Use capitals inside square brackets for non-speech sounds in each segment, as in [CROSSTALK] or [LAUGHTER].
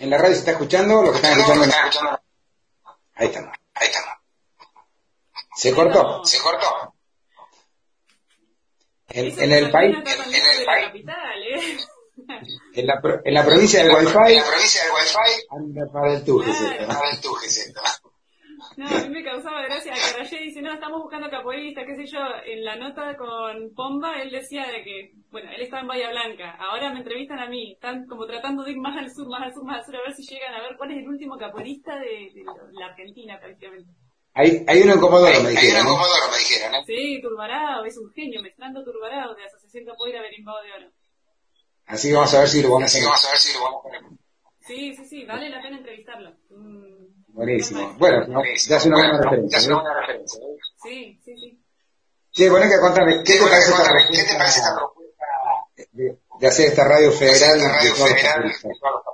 En la radio se está escuchando lo que están escuchando. Ahí estamos. Ahí estamos. ¿Se cortó? ¿Se cortó? En, en el país. En, el país. ¿eh? [LAUGHS] En la, en la provincia del Wi-Fi. En la provincia del Wi-Fi. Anda para el tuje, claro. para el tuje, no, a mí me causaba gracia que Rayé dice, no, estamos buscando capoeirista, qué sé yo. En la nota con Pomba, él decía de que, bueno, él estaba en Bahía Blanca. Ahora me entrevistan a mí. Están como tratando de ir más al sur, más al sur, más al sur, a ver si llegan a ver cuál es el último capoeirista de, de la Argentina, prácticamente. Hay, hay uno en Comodoro, me dijeron. Hay uno en me dijeron, ¿no? Sí, Turbarao, es un genio, mezclando Turbarao de Asociación Capoeira Berimbao de Oro. Así vamos a ver si lo vamos a hacer. vamos a ver si lo vamos a poner. Sí, sí, sí, vale la pena entrevistarlo. Buenísimo. Bueno, no, ya es una buena referencia. Una referencia. Sí, sí, sí. Sí, bueno, que contame, ¿qué te parece esta propuesta, ¿qué te parece esta propuesta de, de, hacer esta radio federal de, radio federal de todos los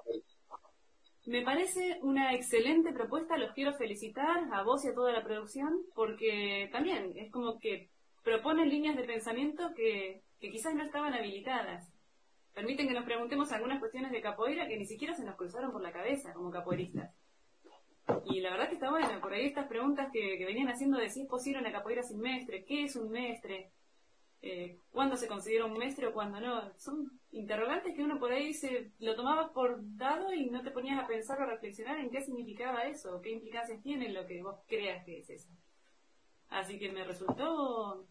me parece una excelente propuesta, los quiero felicitar a vos y a toda la producción, porque también es como que proponen líneas de pensamiento que, que quizás no estaban habilitadas. Permiten que nos preguntemos algunas cuestiones de capoeira que ni siquiera se nos cruzaron por la cabeza como capoeiristas. Y la verdad que está bueno, por ahí estas preguntas que, venían haciendo de si es posible una capoeira sin mestre, qué es un mestre, eh, cuándo se considera un mestre o cuándo no. Son interrogantes que uno por ahí se lo tomabas por dado y no te ponías a pensar o reflexionar en qué significaba eso, qué implicancias tiene lo que vos creas que es eso. Así que me resultó...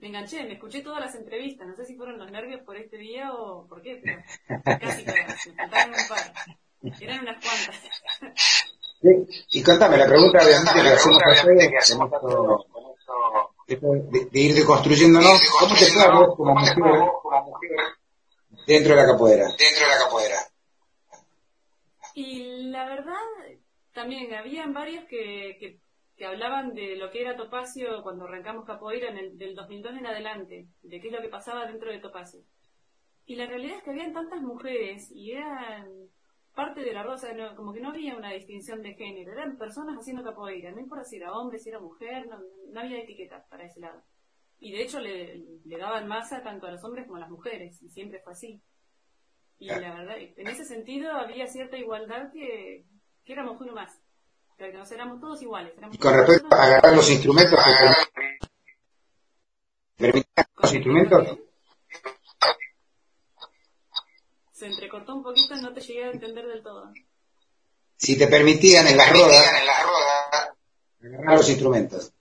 Me enganché, me escuché todas las entrevistas, no sé si fueron los nervios por este día o por qué, pero casi todas, me faltaron un par. Eran unas cuantas. [LAUGHS] Y contame, la pregunta obviamente que hacemos que de, de ir deconstruyéndonos, ¿cómo te fue vos como mujer dentro de la capoeira? Dentro de la capoeira. Y la verdad, también habían varios que, que, que, hablaban de lo que era Topacio cuando arrancamos capoeira en el, del 2002 en adelante, de qué es lo que pasaba dentro de Topacio. Y la realidad es que habían tantas mujeres y eran parte de la rosa, como que no había una distinción de género, eran personas haciendo capoeira, no importa si era hombre, si era mujer, no, había etiquetas para ese lado. Y de hecho le, daban masa tanto a los hombres como a las mujeres, y siempre fue así. Y la verdad, en ese sentido había cierta igualdad que, que éramos uno más, que nos éramos todos iguales. y con respecto a agarrar los instrumentos, los instrumentos se entrecortó un poquito y no te llegué a entender del todo. Si te permitían en la roda, agarrar los instrumentos.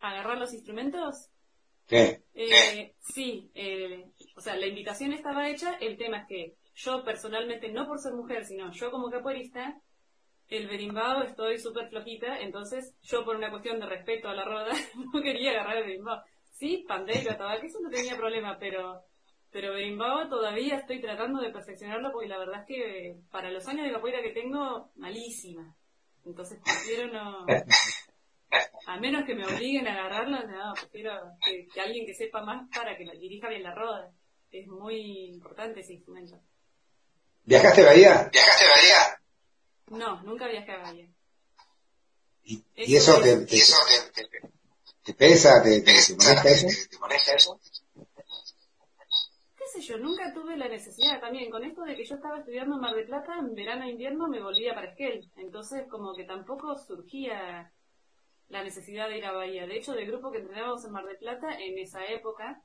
¿Agarrar los instrumentos? ¿Qué? Eh, sí, eh, o sea, la invitación estaba hecha, el tema es que yo personalmente, no por ser mujer, sino yo como capoeirista, el berimbao estoy súper flojita, entonces yo por una cuestión de respeto a la roda [LAUGHS] no quería agarrar el berimbao. Sí, pandero, tabaco, eso no tenía problema, pero pero berimbau todavía estoy tratando de perfeccionarlo porque la verdad es que para los años de capoeira que tengo, malísima. Entonces prefiero no... A menos que me obliguen a agarrarlo, no, prefiero que, alguien que sepa más para que dirija bien la roda. Es muy importante ese instrumento. ¿Viajaste a Bahía? ¿Viajaste a Bahía? No, nunca viajé a Bahía. ¿Y, eso, te, te, pesa? ¿Te, te, molesta eso? Yo, nunca tuve la necesidad también, con esto de que yo estaba estudiando en Mar de Plata, en verano e invierno me volvía para Esquel, entonces como que tampoco surgía la necesidad de ir a Bahía. De hecho, del grupo que entrenábamos en Mar de Plata, en esa época,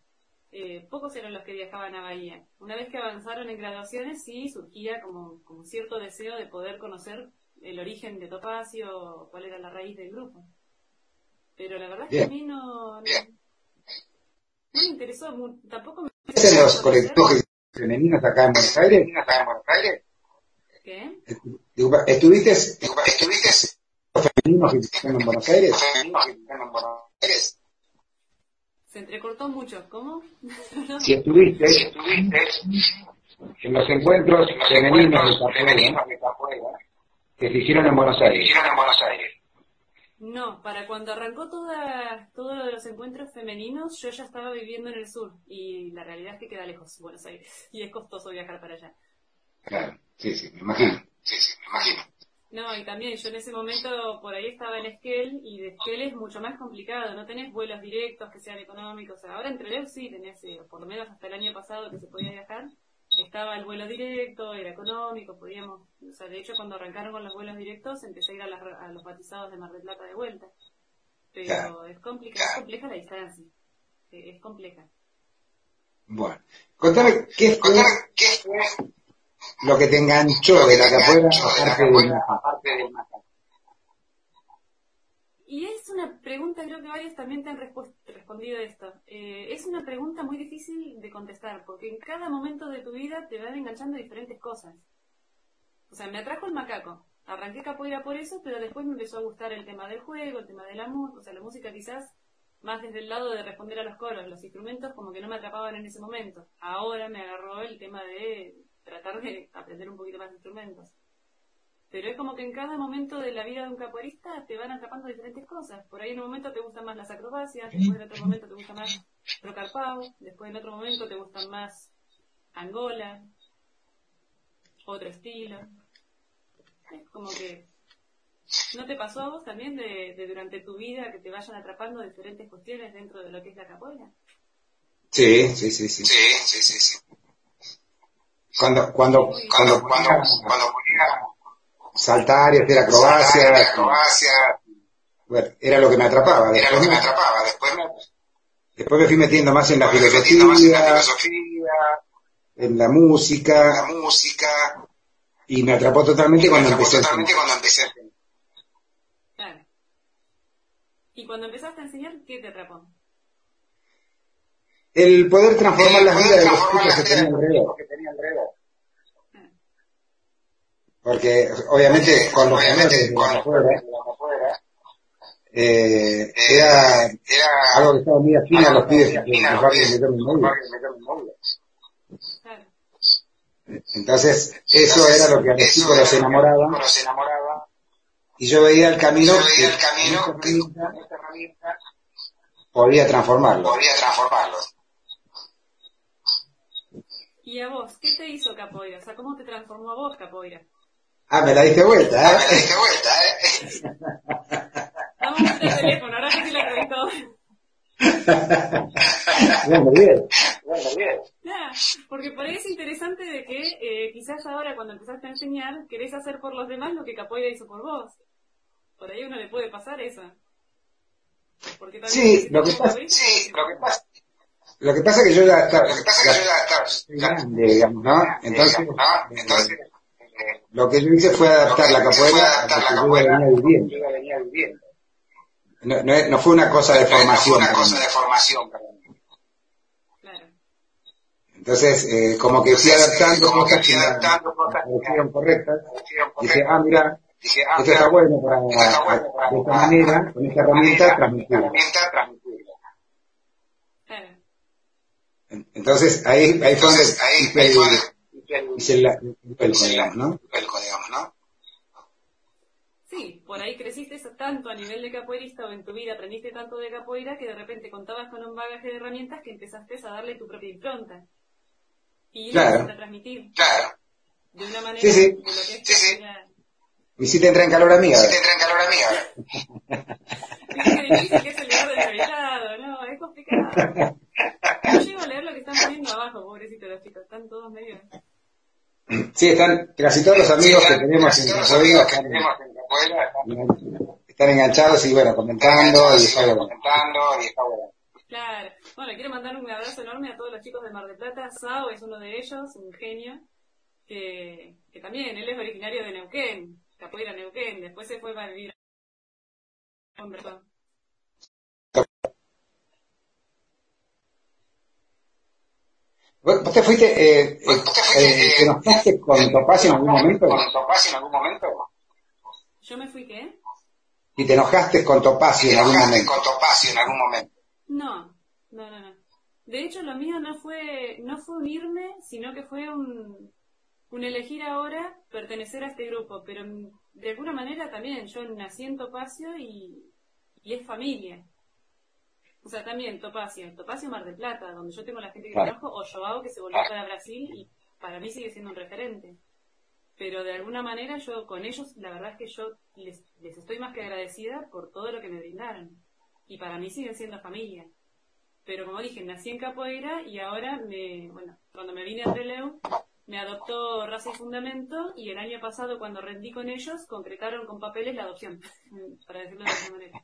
eh, pocos eran los que viajaban a Bahía. Una vez que avanzaron en graduaciones, sí surgía como, como cierto deseo de poder conocer el origen de Topacio, cuál era la raíz del grupo. Pero la verdad es que a mí no, no, me interesó, tampoco me en los colectivos femeninos acá en Buenos Aires? ¿Qué? ¿Estuviste, ¿Estuviste los femeninos que en Buenos Aires? Se entrecortó mucho, ¿cómo? [LAUGHS] si estuviste, estuviste en los encuentros femeninos de capoeira que se hicieron en Buenos Aires. No, para cuando arrancó toda, todo lo de los encuentros femeninos, yo ya estaba viviendo en el sur y la realidad es que queda lejos Buenos Aires [LAUGHS] y es costoso viajar para allá. Claro, sí, sí, me imagino. Sí, sí, me imagino. No, y también yo en ese momento por ahí estaba en Esquel y de Esquel es mucho más complicado, no tenés vuelos directos que sean económicos. Ahora entre Trelew sí tenés, eh, por lo menos hasta el año pasado que se podía viajar, estaba el vuelo directo, era económico, podíamos, o sea, de hecho cuando arrancaron con los vuelos directos empecé a ir a, los batizados de Mar del Plata de vuelta. Pero es, complicada, es compleja la distancia, es compleja. Bueno, contame qué fue, lo que te enganchó de la capoeira aparte del Y es una pregunta, creo que varios también te han respondido esto. Eh, es una pregunta muy difícil de contestar, porque en cada momento de tu vida te van enganchando diferentes cosas. O sea, me atrajo el macaco. Arranqué capoeira por eso, pero después me empezó a gustar el tema del juego, el tema de la música, o sea, la música quizás más desde el lado de responder a los coros, los instrumentos como que no me atrapaban en ese momento. Ahora me agarró el tema de tratar de aprender un poquito más de instrumentos. Pero es como que en cada momento de la vida de un capoeirista te van atrapando diferentes cosas. Por ahí en un momento te gustan más las acrobacias, después en otro momento te gusta más rocarpau, después en otro momento te gustan más Angola, otro estilo. Es como que ¿No te pasó a vos también de, durante tu vida que te vayan atrapando diferentes cuestiones dentro de lo que es la capoeira? Sí, sí, sí, sí. Sí, sí, sí, sí. Cuando, cuando, cuando, cuando, cuando saltar y hacer acrobacia, acrobacia, bueno, era lo que me atrapaba. Después, era lo que me atrapaba. Después me, después me fui metiendo más en la filosofía, más en la filosofía, en la música, la música, y me atrapó totalmente, cuando, empecé totalmente cuando empecé a ¿Y cuando empezaste a enseñar, qué te atrapó? El poder transformar las vidas de los chicos que tenían alrededor. Porque obviamente menores de la afuera, eh, era, era algo que estaba muy afín a los en Entonces, eso era lo que a los chicos los enamoraba y yo veía el camino, que el camino esta herramienta, podía transformarlo. Podía transformarlo. ¿Y a vos? ¿Qué te hizo capoeira? O sea, ¿cómo te transformó a vos capoeira? Ah, me la diste vuelta, ¿eh? Ah, me la diste vuelta, ¿eh? Vamos a el teléfono, ahora sí la acredito. bueno, bien. Bueno, bien. porque por ahí es interesante de que eh, quizás ahora cuando empezaste a enseñar querés hacer por los demás lo que Capoeira hizo por vos. Por ahí uno le puede pasar eso. Porque sí, lo que pasa, sí, lo que pasa. Lo que pasa es que yo ya estaba, lo que pasa que yo ya estaba grande, digamos, ¿no? Entonces, entonces eh, lo que yo hice fue adaptar la capoeira a que yo venía viviendo. No, no, no, fue una cosa de formación. No fue una cosa de formación. Entonces, eh, como que fui adaptando cosas que me correctas. Dije, ah, mira, Dije, ah, esto está bueno para, de esta manera, con esta herramienta, transmitirlo. Entonces, ahí, ahí fue donde hice el, el, digamos, ¿no? ¿no? Sí, por ahí creciste tanto a nivel de capoeirista o en tu vida aprendiste tanto de capoeira que de repente contabas con un bagaje de herramientas que empezaste a darle tu propia impronta. Y claro. a transmitir. Claro. De una manera sí, sí. sí, sí. Y si te entra en calor amiga. Si te entra en calor amiga. [LAUGHS] es difícil que es el lugar del no, es complicado. No llego a leer lo que están poniendo abajo, pobrecito los chicos, están todos medio... Sí, están casi todos los amigos que tenemos en Capoeira están, están enganchados y bueno, comentando y está bueno. Comentando y está bueno. Claro. Bueno, quiero mandar un abrazo enorme a todos los chicos de Mar del Plata. Sao es uno de ellos, un genio, que, que también, él es originario de Neuquén capoeira Neuquén, después se fue para vivir a ¿Vos te fuiste, eh, eh, eh, te enojaste con Topacio en algún momento? ¿Con en algún momento? ¿Yo me fui qué? ¿Y te enojaste con Topacio en algún momento? con Topacio en algún momento? No, no, no, no. De hecho, lo mío no fue, no fue unirme, sino que fue un, un elegir ahora pertenecer a este grupo, pero de alguna manera también yo nací en Topacio y, y es familia. O sea, también Topacio, Topacio Mar del Plata, donde yo tengo la gente que trabajo, o Joao que se volvió para Brasil y para mí sigue siendo un referente. Pero de alguna manera yo con ellos, la verdad es que yo les, les estoy más que agradecida por todo lo que me brindaron. Y para mí siguen siendo familia. pero como dije, nací en Capoeira y ahora, me, bueno, cuando me vine a Treleu, me adoptó Raza y Fundamento y el año pasado cuando rendí con ellos concretaron con papeles la adopción, [LAUGHS] para decirlo de alguna manera.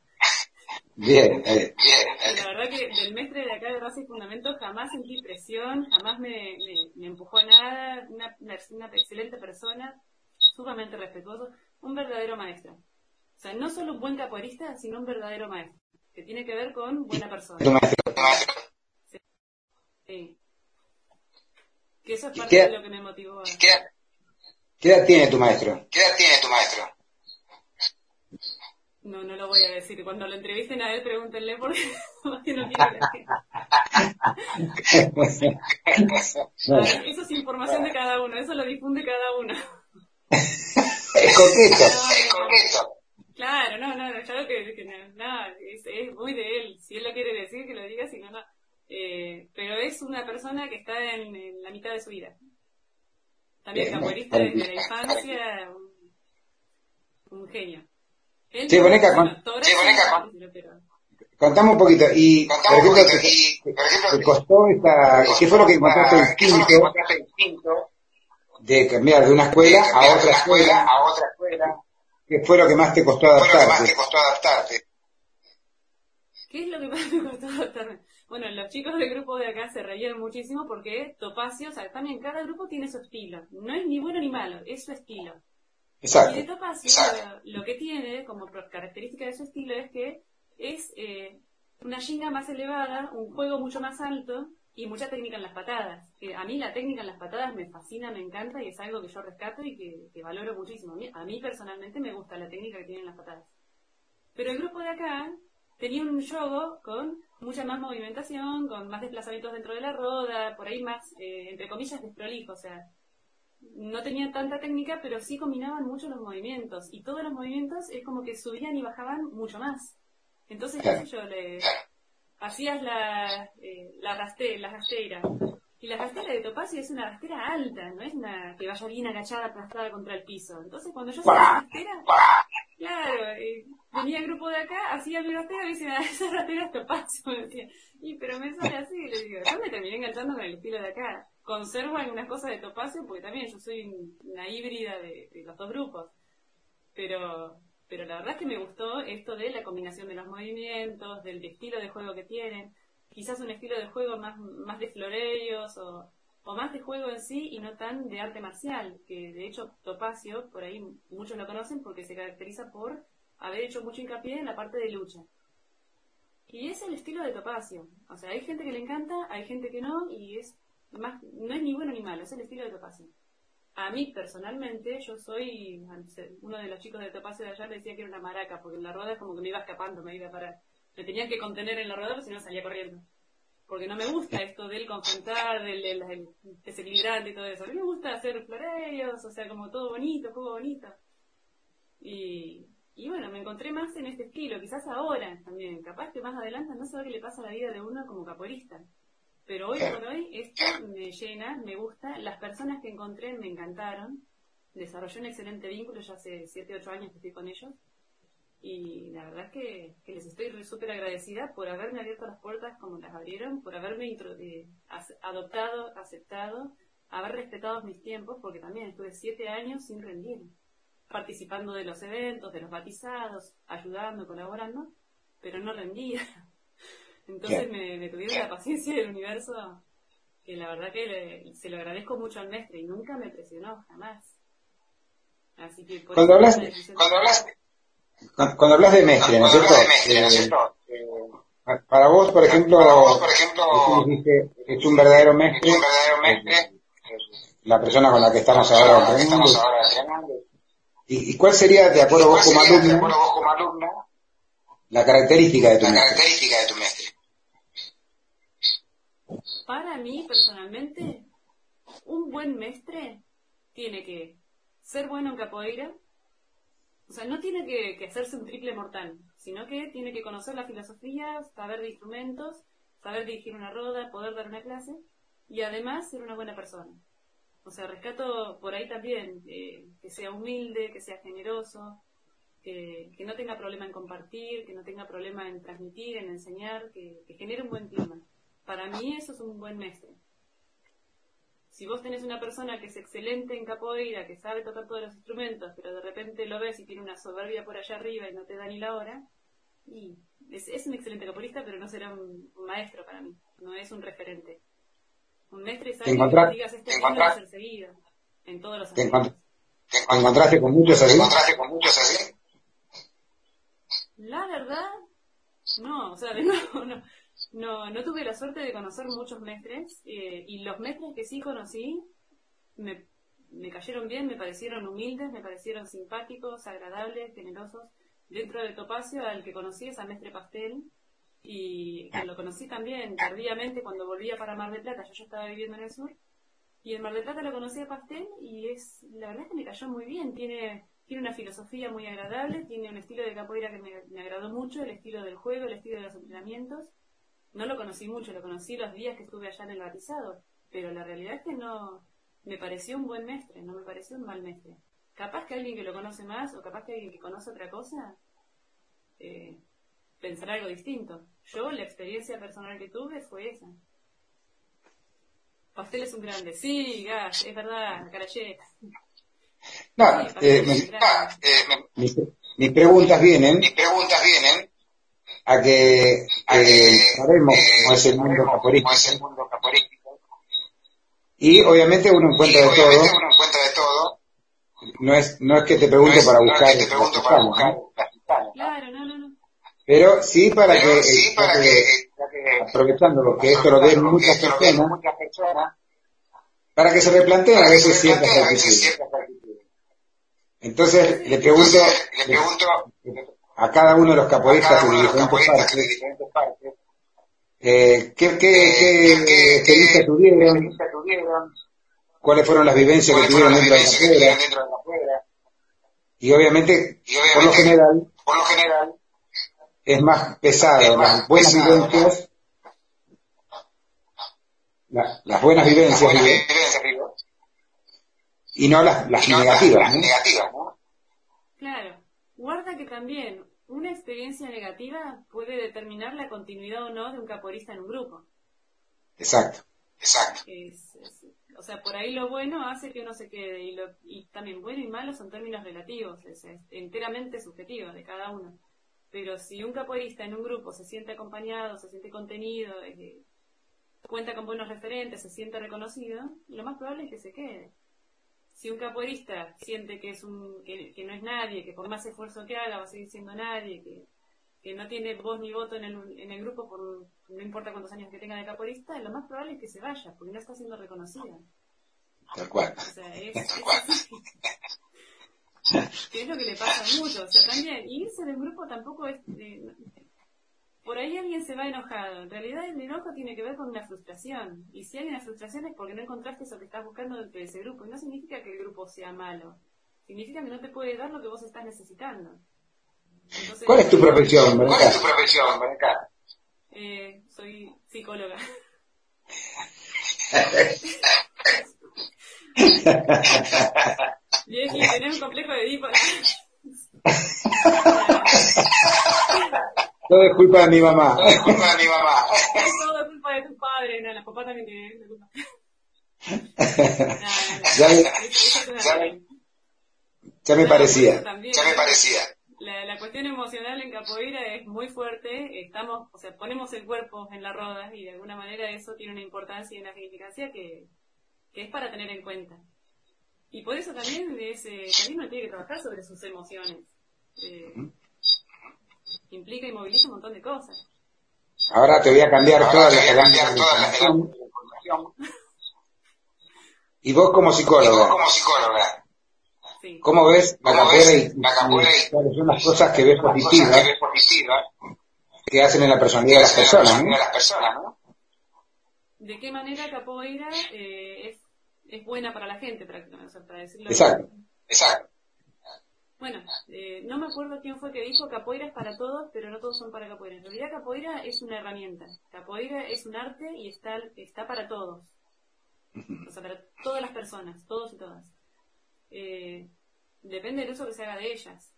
Bien, eh, bien. La verdad que del mestre de acá de Raza y Fundamento jamás sentí presión, jamás me, me, empujó a nada, una, una, excelente persona, sumamente respetuoso, un verdadero maestro. O sea, no solo un buen capoeirista, sino un verdadero maestro, que tiene que ver con buena persona. Sí. Que eso es parte de lo que me motivó. A... ¿qué, ¿Qué edad tiene tu maestro? ¿Qué edad tiene tu maestro? No, no lo voy a decir. Cuando lo entrevisten a él, pregúntenle por qué [LAUGHS] no quiere [LAUGHS] Eso es información de cada uno, eso lo difunde cada uno. es coqueto. [LAUGHS] es coqueto. Claro, no, no, claro que, que no, es, es, muy de él. Si él lo quiere decir, que lo diga, si no, no. Eh, pero es una persona que está en, la mitad de su vida. También capoeirista desde la infancia, un, genio. Él sí, Boneca, contame un poquito. Y, por ejemplo, te, costó esta, ¿qué fue lo que encontraste instinto de cambiar de una escuela a otra escuela, a otra escuela? ¿Qué fue lo que más te costó adaptarte? ¿Qué es lo que más [LAUGHS] me costó adaptarme? Bueno, los chicos del grupo de acá se reían muchísimo porque Topacio, o sea, también cada grupo tiene su estilo. No es ni bueno ni malo, es su estilo. Exacto. Y de Topacio, lo que tiene como característica de su estilo es que es eh, una ginga más elevada, un juego mucho más alto y mucha técnica en las patadas. a mí la técnica en las patadas me fascina, me encanta y es algo que yo rescato y que, valoro muchísimo. A mí, personalmente me gusta la técnica que tienen las patadas. Pero el grupo de acá tenía un juego con mucha más movimentación, con más desplazamientos dentro de la roda, por ahí más, eh, entre comillas, desprolijo, o sea, no tenían tanta técnica, pero sí combinaban mucho los movimientos, y todos los movimientos es como que subían y bajaban mucho más. Entonces, qué sé yo, le hacías la, eh, la, raste, la rasteira, y la rastera de Topacio es una rastera alta, no es una que vaya bien agachada, aplastada contra el piso. Entonces, cuando yo hacía la rastera, claro, eh, venía el grupo de acá, hacía mi rastera y [LAUGHS] me decía, esa rastera es Topacio. Y pero me sale así, y le digo, yo me terminé enganchando con el estilo de acá. Conservo algunas cosas de Topacio porque también yo soy una híbrida de, los dos grupos. Pero pero la verdad es que me gustó esto de la combinación de los movimientos, del estilo de juego que tienen quizás un estilo de juego más, más de floreos o, o más de juego en sí y no tan de arte marcial, que de hecho Topacio, por ahí muchos lo conocen porque se caracteriza por haber hecho mucho hincapié en la parte de lucha. Y es el estilo de Topacio. O sea, hay gente que le encanta, hay gente que no, y es más, no es ni bueno ni malo, es el estilo de Topacio. A mí personalmente, yo soy, uno de los chicos de Topacio de allá me decía que era una maraca, porque en la rueda es como que me iba escapando, me iba a parar me tenían que contener en la rueda, si no salía corriendo. Porque no me gusta esto del confrontar, del, del, desequilibrante y todo eso. A mí me gusta hacer floreos, o sea, como todo bonito, juego bonito. Y, y bueno, me encontré más en este estilo, quizás ahora también. Capaz que más adelante no sé qué le pasa a la vida de uno como capoeirista. Pero hoy por hoy esto me llena, me gusta. Las personas que encontré me encantaron. Desarrollé un excelente vínculo, ya hace 7, 8 años que estoy con ellos y la verdad es que, les estoy súper agradecida por haberme abierto las puertas como las abrieron, por haberme eh, adoptado, aceptado, haber respetado mis tiempos, porque también estuve siete años sin rendir, participando de los eventos, de los batizados, ayudando, colaborando, pero no rendía. Entonces me, tuvieron la paciencia del universo, que la verdad que se lo agradezco mucho al mestre y nunca me presionó, jamás. Así que cuando hablaste, cuando hablaste cuando, hablas de mestre, ¿no es cierto? Eh, para vos, por ejemplo, por ejemplo es un verdadero mestre, un verdadero mestre la persona con la que estamos ahora entrenando. ¿Y, ¿Y, cuál sería, de acuerdo vos como alumno, la característica de tu la característica de tu mestre? Para mí, personalmente, un buen mestre tiene que ser bueno en capoeira, o sea, no tiene que, hacerse un triple mortal, sino que tiene que conocer la filosofía, saber de instrumentos, saber dirigir una roda, poder dar una clase y además ser una buena persona. O sea, rescato por ahí también eh, que sea humilde, que sea generoso, que, no tenga problema en compartir, que no tenga problema en transmitir, en enseñar, que, genere un buen clima. Para mí eso es un buen mestre. Si vos tenés una persona que es excelente en capoeira, que sabe tocar todos los instrumentos, pero de repente lo ves y tiene una soberbia por allá arriba y no te da ni la hora, y es, un excelente capoeirista, pero no será un, maestro para mí, no es un referente. Un maestro es alguien que digas este va a ser seguido, en todos los aspectos. ¿Te encontraste con muchos así? ¿Te con muchos así? La verdad, no, o sea, de [LAUGHS] nuevo, no, no, no tuve la suerte de conocer muchos mestres eh, y los mestres que sí conocí me, me cayeron bien, me parecieron humildes, me parecieron simpáticos, agradables, generosos. Dentro de Topacio, al que conocí es a Mestre Pastel y lo conocí también tardíamente cuando volvía para Mar del Plata, yo ya estaba viviendo en el sur y en Mar del Plata lo conocí a Pastel y es, la verdad es que me cayó muy bien, tiene tiene una filosofía muy agradable, tiene un estilo de capoeira que me, agradó mucho, el estilo del juego, el estilo de los entrenamientos. No lo conocí mucho, lo conocí los días que estuve allá en el batizado, pero la realidad es que no me pareció un buen mestre, no me pareció un mal mestre. Capaz que alguien que lo conoce más o capaz que alguien que conoce otra cosa eh, pensará algo distinto. Yo la experiencia personal que tuve fue esa. Pastel es un grande, sí, gas, es verdad, carayeta. No, eh, mis, preguntas vienen, mis preguntas vienen a que, sabemos cómo es el mundo caporístico. Y obviamente uno encuentra de todo. Uno encuentra de todo. No es, no es que te pregunte para buscar. te pregunto para buscar Claro, no, no, no. Pero sí para que, sí para que, aprovechando lo que esto lo den muchas personas, para que se replanteen a veces ciertas actitudes. Entonces, le pregunto, a cada uno de los capoeistas de diferentes partes, eh, ¿qué, qué, experiencia tuvieron? ¿Cuáles fueron las vivencias que tuvieron dentro de la capoeira? Y obviamente, por lo general, es más pesado las buenas vivencias, las buenas vivencias, y no las, las negativas. ¿no? Claro, guarda que también una experiencia negativa puede determinar la continuidad o no de un caporista en un grupo. Exacto, exacto. o sea, por ahí lo bueno hace que uno se quede y, lo, y también bueno y malo son términos relativos, es, enteramente subjetivo de cada uno. Pero si un caporista en un grupo se siente acompañado, se siente contenido, eh, cuenta con buenos referentes, se siente reconocido, lo más probable es que se quede si un capoeirista siente que es un que, no es nadie, que por más esfuerzo que haga va a seguir siendo nadie, que, que no tiene voz ni voto en el, en el grupo por no importa cuántos años que tenga de capoeirista, lo más probable es que se vaya, porque no está siendo reconocida. Tal cual. O sea, es, [LAUGHS] que es lo que le pasa mucho. O sea, también irse del grupo tampoco es... Eh, por ahí alguien se va enojado. En realidad el enojo tiene que ver con una frustración. Y si hay una frustración es porque no encontraste eso que estás buscando dentro de ese grupo. Y no significa que el grupo sea malo. Significa que no te puede dar lo que vos estás necesitando. ¿Cuál es tu profesión, ¿Cuál es tu profesión, Eh, soy psicóloga. [LAUGHS] y es que tener un complejo de Edipo. [LAUGHS] Todo es culpa de mi mamá. Todo es culpa de mi mamá. Todo es culpa de tu padre. No, la papá también tiene culpa. [LAUGHS] ya, me parecía. ya me parecía. La, la, cuestión emocional en capoeira es muy fuerte. Estamos, o sea, ponemos el cuerpo en la roda y de alguna manera eso tiene una importancia y una significancia que, que es para tener en cuenta. Y por eso también, es, eh, también uno tiene que trabajar sobre sus emociones. Eh, implica y moviliza un montón de cosas. Ahora te voy a cambiar toda la información. Y vos como psicóloga. como psicóloga. ¿Cómo ves la capoeira y, cuáles son las cosas que ves positivas que hacen en la personalidad de las personas? ¿no? ¿De qué manera capoeira eh, es, es buena para la gente, prácticamente? para decirlo Exacto. Exacto. Bueno, eh, no me acuerdo quién fue que dijo capoeira es para todos, pero no todos son para capoeira. En realidad capoeira es una herramienta. Capoeira es un arte y está, está para todos. O sea, para todas las personas, todos y todas. Eh, depende del uso que se haga de ellas.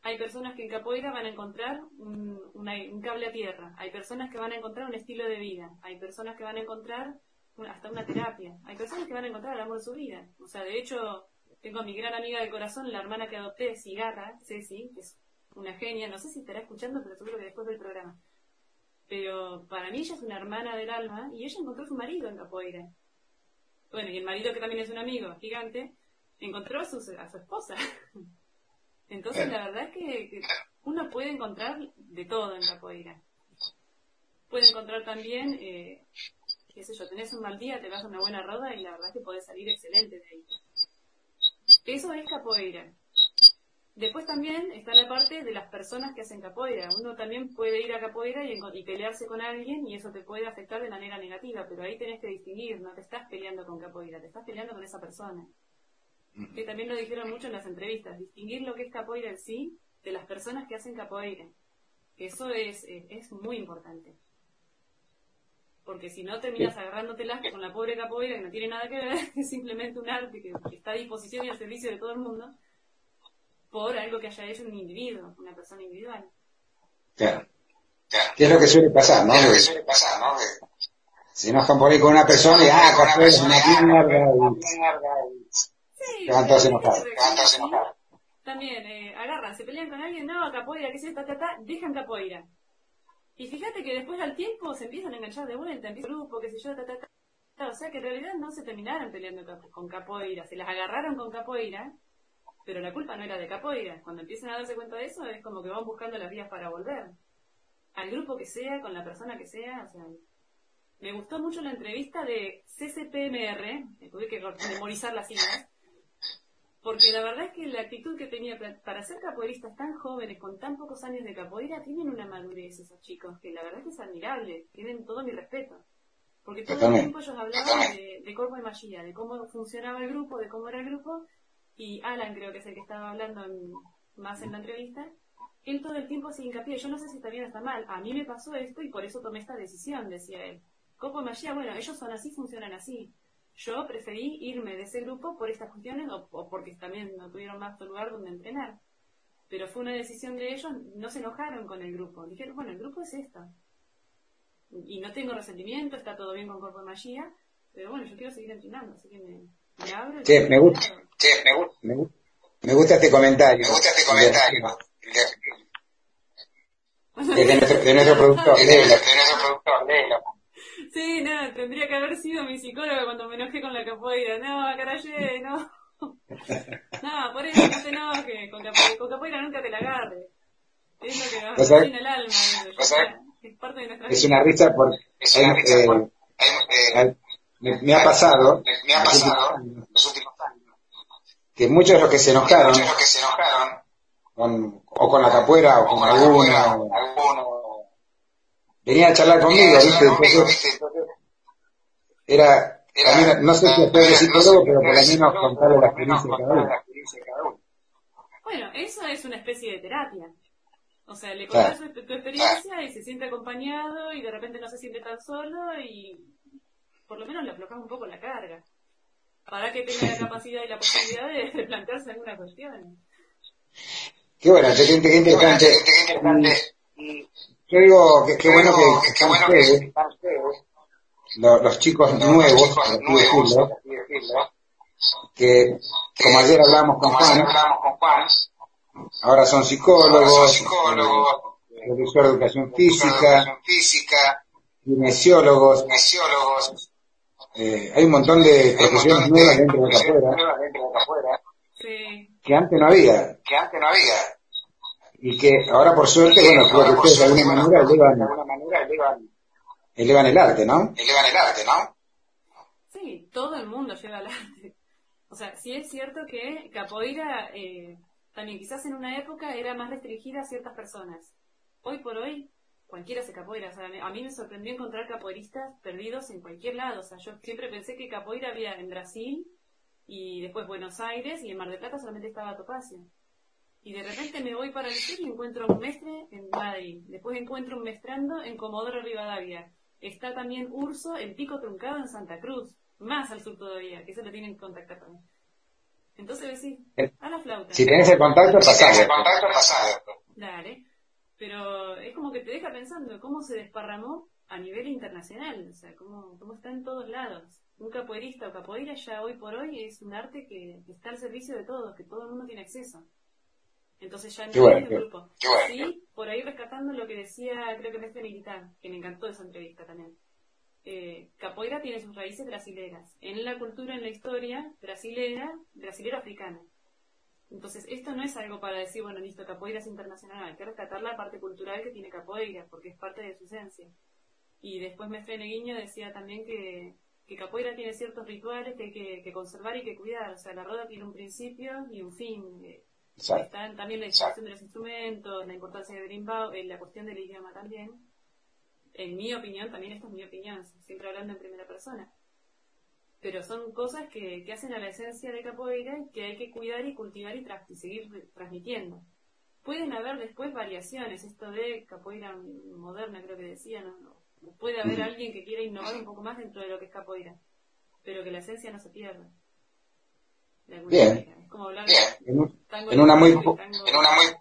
hay personas que en capoeira van a encontrar un, un, cable a tierra, hay personas que van a encontrar un estilo de vida, hay personas que van a encontrar hasta una terapia, hay personas que van a encontrar el amor de su vida. O sea, de hecho, tengo a mi gran amiga del corazón, la hermana que adopté, Cigarra, Ceci, que es una genia, no sé si estará escuchando, pero seguro que después del programa. Pero para mí ella es una hermana del alma y ella encontró a su marido en capoeira. Bueno, y el marido que también es un amigo gigante, encontró a su, a su esposa. [LAUGHS] Entonces, la verdad es que, uno puede encontrar de todo en capoeira. Puede encontrar también, eh, qué sé yo, tenés un mal día, te vas a una buena roda y la verdad es que podés salir excelente de ahí. Eso es capoeira. Después también está la parte de las personas que hacen capoeira. Uno también puede ir a capoeira y, y, pelearse con alguien y eso te puede afectar de manera negativa, pero ahí tenés que distinguir, no te estás peleando con capoeira, te estás peleando con esa persona que también lo dijeron mucho en las entrevistas, distinguir lo que es capoeira en sí de las personas que hacen capoeira. Eso es, eh, es muy importante. Porque si no terminas agarrándotelas con la pobre capoeira que no tiene nada que ver, [LAUGHS] es simplemente un arte que, está a disposición y al servicio de todo el mundo por algo que haya hecho un individuo, una persona individual. Claro. ¿Qué es lo que suele pasar, no? Que suele pasar, ¿no? Si nos con una persona y, ah, capoeira es una mierda. También, eh, agarran, se pelean con alguien, no, capoeira, qué sé ta, ta, ta, dejan capoeira. Y fíjate que después al tiempo se empiezan a enganchar de vuelta, empieza el grupo, qué sé yo, ta, ta, ta. O sea que en realidad no se terminaron peleando con capoeira, se las agarraron con capoeira, pero la culpa no era de capoeira. Cuando empiezan a darse cuenta de eso, es como que van buscando las vías para volver. Al grupo que sea, con la persona que sea, o sea, me gustó mucho la entrevista de CCPMR, tuve que memorizar las siglas, porque la verdad es que la actitud que tenía para ser capoeiristas tan jóvenes, con tan pocos años de capoeira, tienen una madurez esos chicos, que la verdad es que es admirable, tienen todo mi respeto. Porque todo el tiempo ellos hablaban de, de Corpo de Magia, de cómo funcionaba el grupo, de cómo era el grupo, y Alan creo que es el que estaba hablando más en la entrevista, él todo el tiempo se hincapié, yo no sé si está bien o está mal, a mí me pasó esto y por eso tomé esta decisión, decía él. Corpo de Magia, bueno, ellos son así, funcionan así. Yo preferí irme de ese grupo por estas cuestiones o, porque también no tuvieron más lugar donde entrenar. Pero fue una decisión de ellos, no se enojaron con el grupo. Dijeron, bueno, el grupo es esto. Y no tengo resentimiento, está todo bien con Cuerpo de Magia, pero bueno, yo quiero seguir entrenando, así que me, me abro. Sí, me gusta, sí, me, gusta, me, gusta, me gusta este comentario. Me gusta este comentario. De, de, nuestro, de nuestro productor, de, de Sí, no, tendría que haber sido mi psicóloga cuando me enojé con la capoeira. No, caraye, no. [LAUGHS] No, por eso no te enojes. Con capoeira, con capoeira nunca te la agarres. Es lo que va a en el alma. Eso, es parte de nuestra Es una risa porque... Es una risa eh, porque eh, me, me, ha pasado, me, ha pasado los últimos años, que muchos de los que se enojaron, muchos de los que se enojaron con, o con la capoeira o, con, con alguna, alguno, venía a charlar conmigo, ¿viste? Entonces, era, era no sé si de psicólogo, pero por lo menos contarle la experiencia de cada uno. Bueno, eso es una especie de terapia. O sea, le contás tu, experiencia y se siente acompañado y de repente no se siente tan solo y por lo menos le aflojas un poco la carga. Para que tenga la capacidad y la posibilidad de, plantearse alguna cuestión. Qué bueno, qué, qué, qué interesante. Yo digo que qué bueno que, están ustedes, los, chicos nuevos, que como ayer hablamos con Juan, ahora son psicólogos, profesor de educación física, kinesiólogos, eh, hay un montón de profesiones nuevas dentro de afuera, que antes no había. Que antes no había y que ahora por suerte, bueno, creo que ustedes de alguna manera elevan, elevan el arte, ¿no? Elevan el arte, ¿no? Sí, todo el mundo lleva el arte. O sea, sí es cierto que capoeira eh, también quizás en una época era más restringida a ciertas personas. Hoy por hoy cualquiera se capoeira. O sea, a mí me sorprendió encontrar capoeiristas perdidos en cualquier lado. O sea, yo siempre pensé que capoeira había en Brasil y después Buenos Aires y en Mar del Plata solamente estaba Topacio. Y de repente me voy para el sur y encuentro un mestre en Madrid. Después encuentro un mestrando en Comodoro Rivadavia. Está también Urso, el pico truncado en Santa Cruz. Más al sur todavía, que eso lo tienen que contactar también. Entonces decís, a la flauta. Si tenés el contacto, el contacto, pasalo. Dale. Pero es como que te deja pensando cómo se desparramó a nivel internacional, o sea, cómo, cómo está en todos lados. Un capoeirista o capoeira ya hoy por hoy es un arte que, está al servicio de todos, que todo el mundo tiene acceso. Entonces ya no es el grupo. Sí, por ahí rescatando lo que decía, creo que me Militar, que me encantó esa entrevista también. Eh, capoeira tiene sus raíces brasileras. En la cultura, en la historia, brasilera, brasilero-africana. Entonces, esto no es algo para decir, bueno, listo, capoeira es internacional. Hay que rescatar la parte cultural que tiene capoeira, porque es parte de su esencia. Y después Mefene Guiño decía también que, que capoeira tiene ciertos rituales que hay que, conservar y que cuidar. O sea, la roda tiene un principio y un fin. Eh, está también la instalación de los instrumentos, la importancia de Grimbao, eh, la cuestión del idioma también. En mi opinión, también esto es mi opinión, siempre hablando en primera persona. Pero son cosas que, que hacen a la esencia de capoeira que hay que cuidar y cultivar y, y seguir transmitiendo. Pueden haber después variaciones, esto de capoeira moderna creo que decía, no puede haber alguien que quiera innovar un poco más dentro de lo que es capoeira, pero que la esencia no se pierda. Bien. Es como hablar En, una muy, en una muy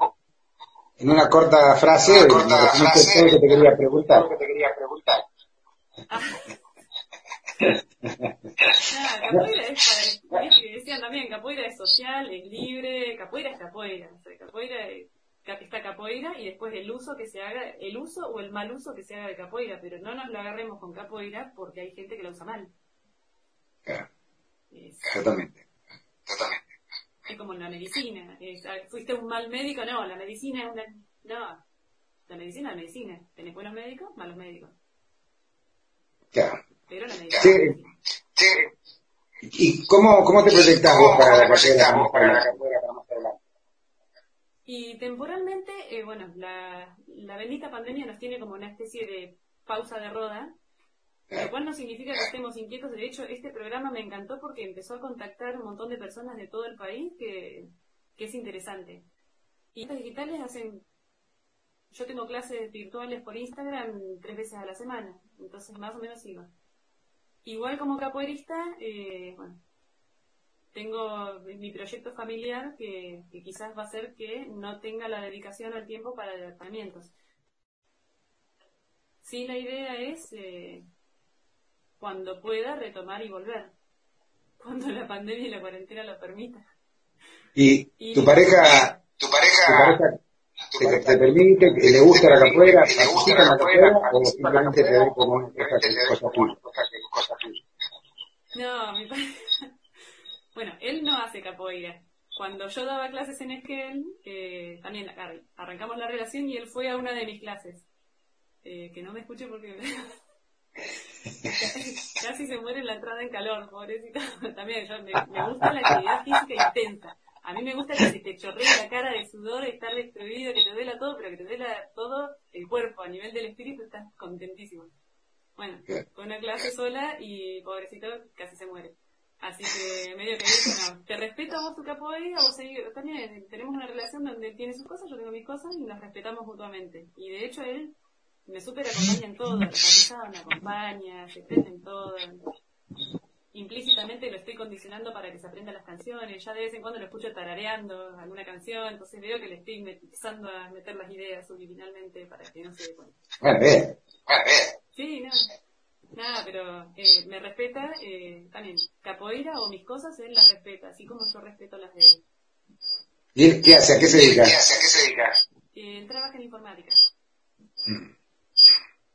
en una corta frase, una corta frase que te quería preguntar. Que te quería preguntar. [LAUGHS] capoeira es para, decían también, capoeira es social, es libre, capoeira es capoeira, o sea, capoeira es está capoeira y después el uso que se haga, el uso o el mal uso que se haga de capoeira, pero no nos lo agarremos con capoeira porque hay gente que lo usa mal. Claro. Exactamente. Totalmente. Es como en la medicina. ¿Fuiste un mal médico? No, la medicina es una... No, la medicina es la medicina. Tenés buenos médicos, malos médicos. Claro. Pero la medicina... Sí. ¿Y cómo, cómo te proyectas vos para la carrera? Para la carrera y temporalmente, eh, bueno, la, la bendita pandemia nos tiene como una especie de pausa de roda, lo cual no significa que estemos inquietos. De hecho, este programa me encantó porque empezó a contactar un montón de personas de todo el país que, que es interesante. Y estas digitales hacen... Yo tengo clases virtuales por Instagram tres veces a la semana, entonces más o menos iba. Igual como capoeirista, eh, bueno, tengo mi proyecto familiar que, quizás va a ser que no tenga la dedicación al tiempo para departamentos. Sí, la idea es eh, cuando pueda retomar y volver, cuando la pandemia y la cuarentena lo permita. ¿Y, tu pareja, tu pareja, te, permite, le gusta la capoeira, le gusta la capoeira o simplemente te ve como una cosa tuya? No, mi pareja [LAUGHS] bueno, él no hace capoeira. Cuando yo daba clases en Esquel, eh, también arrancamos la relación y él fue a una de mis clases. Eh, que no me escuche porque [LAUGHS] [LAUGHS] casi, se muere en la entrada en calor, pobrecito. [LAUGHS] También yo, me, gusta la actividad física intensa. A mí me gusta que se te chorree la cara de sudor, estar destruido, que te duela todo, pero que te duela todo el cuerpo. A nivel del espíritu estás contentísimo. Bueno, fue una clase sola y pobrecito casi se muere. Así que medio que bueno, te respeto a vos tu capoeira, vos también tenemos una relación donde él tiene sus cosas, yo tengo mis cosas y nos respetamos mutuamente. Y de hecho él me súper acompaña en todo, me acompaña, se prende en todo. Implícitamente lo estoy condicionando para que se aprenda las canciones, ya de vez en cuando lo escucho tarareando alguna canción, entonces veo que le estoy empezando a meter las ideas subliminalmente para que no se dé cuenta. Bueno, bien, bueno, bien. Sí, no. Nada, pero eh, me respeta eh, también. Capoeira o mis cosas, él las respeta, así como yo respeto las de él. ¿Y qué hace? ¿A qué se dedica? ¿Qué hace? ¿A qué se dedica? Eh, él trabaja en informática. Mm.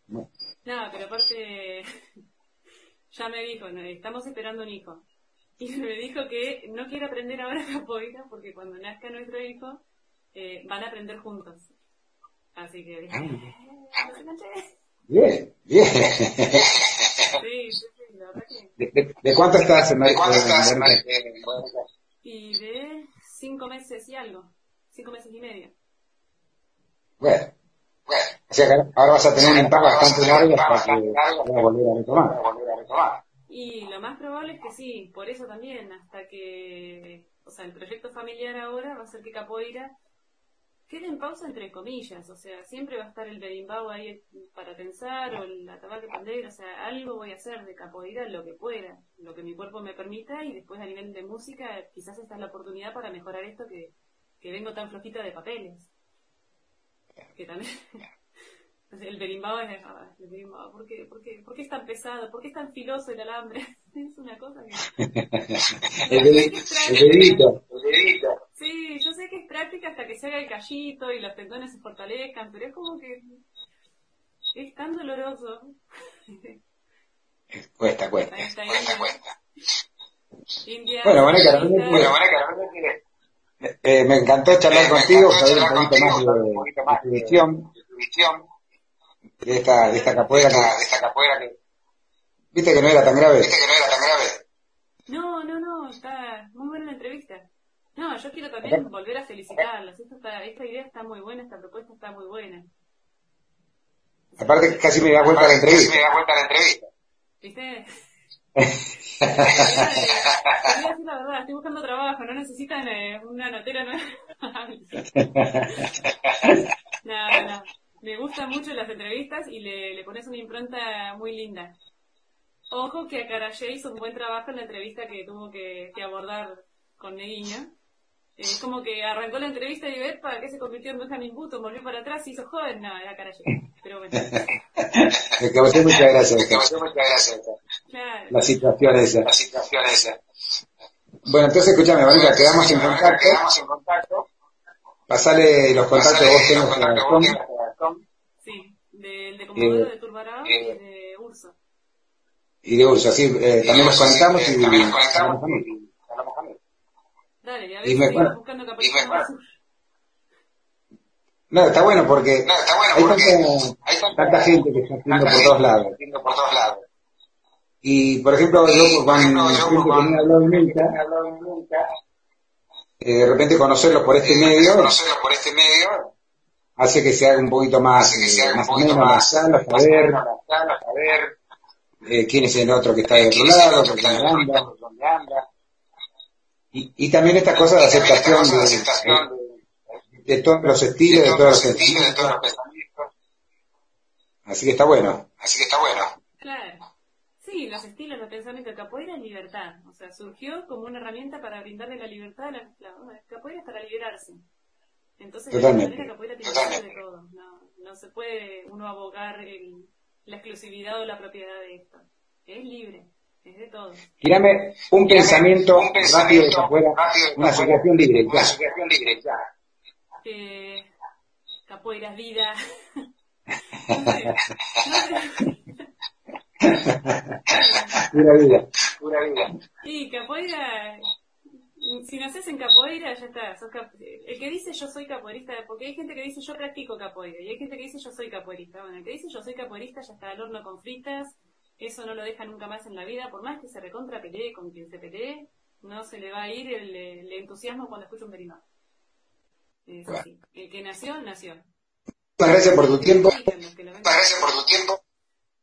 Nada, pero aparte, [LAUGHS] ya me dijo, estamos esperando un hijo. [LAUGHS] Y me dijo que no quiere aprender ahora [LAUGHS] capoeira porque cuando nazca nuestro hijo eh, van a aprender juntos. Así que dije, eh, Bien, bien. Sí, sí, sí, la verdad que... ¿De, de, cuánto estás en ¿De cuánto estás en Y de cinco meses y algo. Cinco meses y medio. Bueno. O sea que ahora vas a tener un impacto bastante largo para que volver a retomar. Y lo más probable es que sí, por eso también, hasta que, o sea, el proyecto familiar ahora va a ser que Capoeira quede pausa entre comillas, o sea, siempre va a estar el berimbau ahí para pensar o la tabaca pandera, o sea, algo voy a hacer de capoeira lo que pueda, lo que mi cuerpo me permita. Y después a nivel de música quizás esta es la oportunidad para mejorar esto que, que vengo tan flojita de papeles. Que también... [LAUGHS] El berimbau es... El berimbau, ¿por, qué, por, qué, ¿por qué es tan pesado? ¿Por qué es tan filoso el alambre? [LAUGHS] es una cosa que... el, dedito, el dedito. Sí, yo sé que es práctica hasta que se haga el callito y los tendones se fortalezcan, pero es como que es tan doloroso. cuesta, cuesta, cuesta, cuesta. India, bueno, bueno, bueno, bueno, eh, me encantó charlar contigo, saber un poquito más de, de, tu visión, de esta, de esta capoeira que, de esta capoeira que, viste que no era tan grave. Viste que no era tan grave. No, no, no, está muy buena la entrevista. No, yo quiero también volver a felicitarlos. esta idea está muy buena, esta propuesta está muy buena. Aparte, casi me da vuelta la entrevista. Casi me da vuelta la entrevista. ¿Viste? La verdad, estoy buscando trabajo, no necesitan eh, una notera nueva. no, no, Me gustan mucho las entrevistas y le, le pones una impronta muy linda. Ojo que a Carayé hizo un buen trabajo en la entrevista que tuvo que, abordar con Neguiño. Es como que arrancó la entrevista y ver para qué se convirtió en Benjamin Button, volvió para atrás y hizo joven, no, era Carayé. Pero bueno. Me causó muchas gracias. Me muchas gracias. Claro. La situación esa. La situación esa. Bueno, entonces escúchame, Mónica, quedamos en contacto. Quedamos en contacto. Pasale los contactos Pasale vos tenés los con vos. Sí, del de Comodoro, Eh, de Turbarao eh, y de Urso. y de Urso, así eh, también conectamos eh, y también nos conectamos. Dale, Y buscando capacidad. No, está bueno porque No, está bueno hay porque tanta, hay tanta, tanta gente que está haciendo tanta por gente todos lados. haciendo por todos lados. Y, por ejemplo, yo gente que con- me ha hablado nunca, eh, de repente conocerlos por este medio conocerlo por este medio hace que se haga un poquito más, que eh, se haga un más poquito ameno, más, más sano, más saber saber eh, quién es el otro que está de eh, otro es el lado, otro por dónde anda. anda. Y, y también estas cosas de esta aceptación cosa de de, aceptación de, de todos los de estilos, de todos los los estilos, de todos los pensamientos. Así que está bueno. Así que está bueno. Claro. Sí, los estilos, los pensamientos capoeira es libertad. O sea, surgió como una herramienta para brindarle la libertad a la, la capoeira es para liberarse. Entonces, Totalmente. manera, capoeira tiene que ser de todo. No, no se puede uno abogar el, la exclusividad o la propiedad de esto. Es libre, es de todo. Tirame un pensamiento un rápido de de una asociación libre, una ya. asociación libre, ya. Eh, capoeira es vida. [LAUGHS] no sé, [LAUGHS] no sé. Pura vida. Pura vida. Y capoeira, si naces en capoeira, ya está. sos cap- el que dice yo soy capoeirista, porque hay gente que dice yo practico capoeira, y hay gente que dice yo soy capoeirista. Bueno, el que dice yo soy capoeirista ya está al horno con fritas, eso no lo deja nunca más en la vida, por más que se recontra pelee con quien se pelee, no se le va a ir el, el entusiasmo cuando escucha un berimán. Es así. El que nació, nació. Muchas gracias por tu tiempo. Muchas gracias por tu tiempo.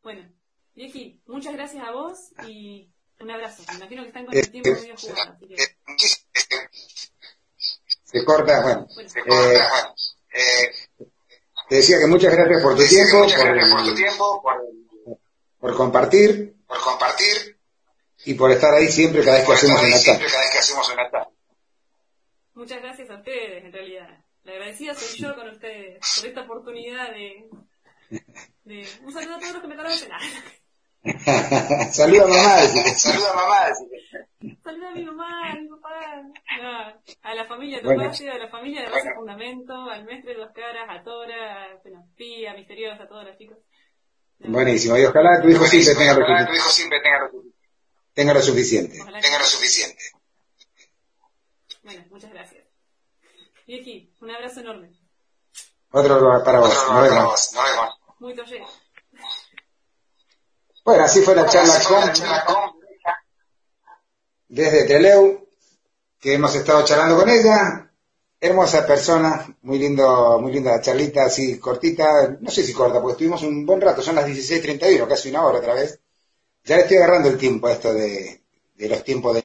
Bueno, Vicky, muchas gracias a vos y un abrazo. Me imagino que están con el tiempo muy ocupado, así que... Eh, eh, Se corta, bueno. Bueno, se Eh, corta. Eh, te decía que muchas gracias por tu tiempo, muchas por, gracias por tu tiempo, por, por compartir por compartir, y por estar ahí siempre cada vez que hacemos una siempre charla. cada vez que hacemos una charla. Muchas gracias a ustedes, en realidad. La agradecida soy yo con ustedes por esta oportunidad de... de... Un saludo a todos los que me conocen. Saluda mamá. decile. [LAUGHS] Saluda a mamá. Saluda a mi mamá, a mi papá. No, a la familia Bueno. Topacio, a la familia de Rosa Fundamento, al Mestre Dos Caras, a Tora, a bueno, Pía, Misteriosa, a todos los chicos. Buenísimo. Y ojalá tu hijo siempre tenga lo, Ojalá tu que, hijo siempre tenga lo, suficiente. tenga lo suficiente. ojalá que- tenga lo suficiente. Bueno, muchas gracias. Vicky, un abrazo enorme. Otro para vos. Otro Nos para vemos. vos. Nos vemos. Muy tolle. Bueno, así fue la charla con desde Teleu, que hemos estado charlando con ella. Hermosa persona, muy lindo, muy linda la charlita, así cortita, no sé si corta, porque estuvimos un buen rato, son las 16.31, casi una hora otra vez. Ya le estoy agarrando el tiempo a esto de, de los tiempos de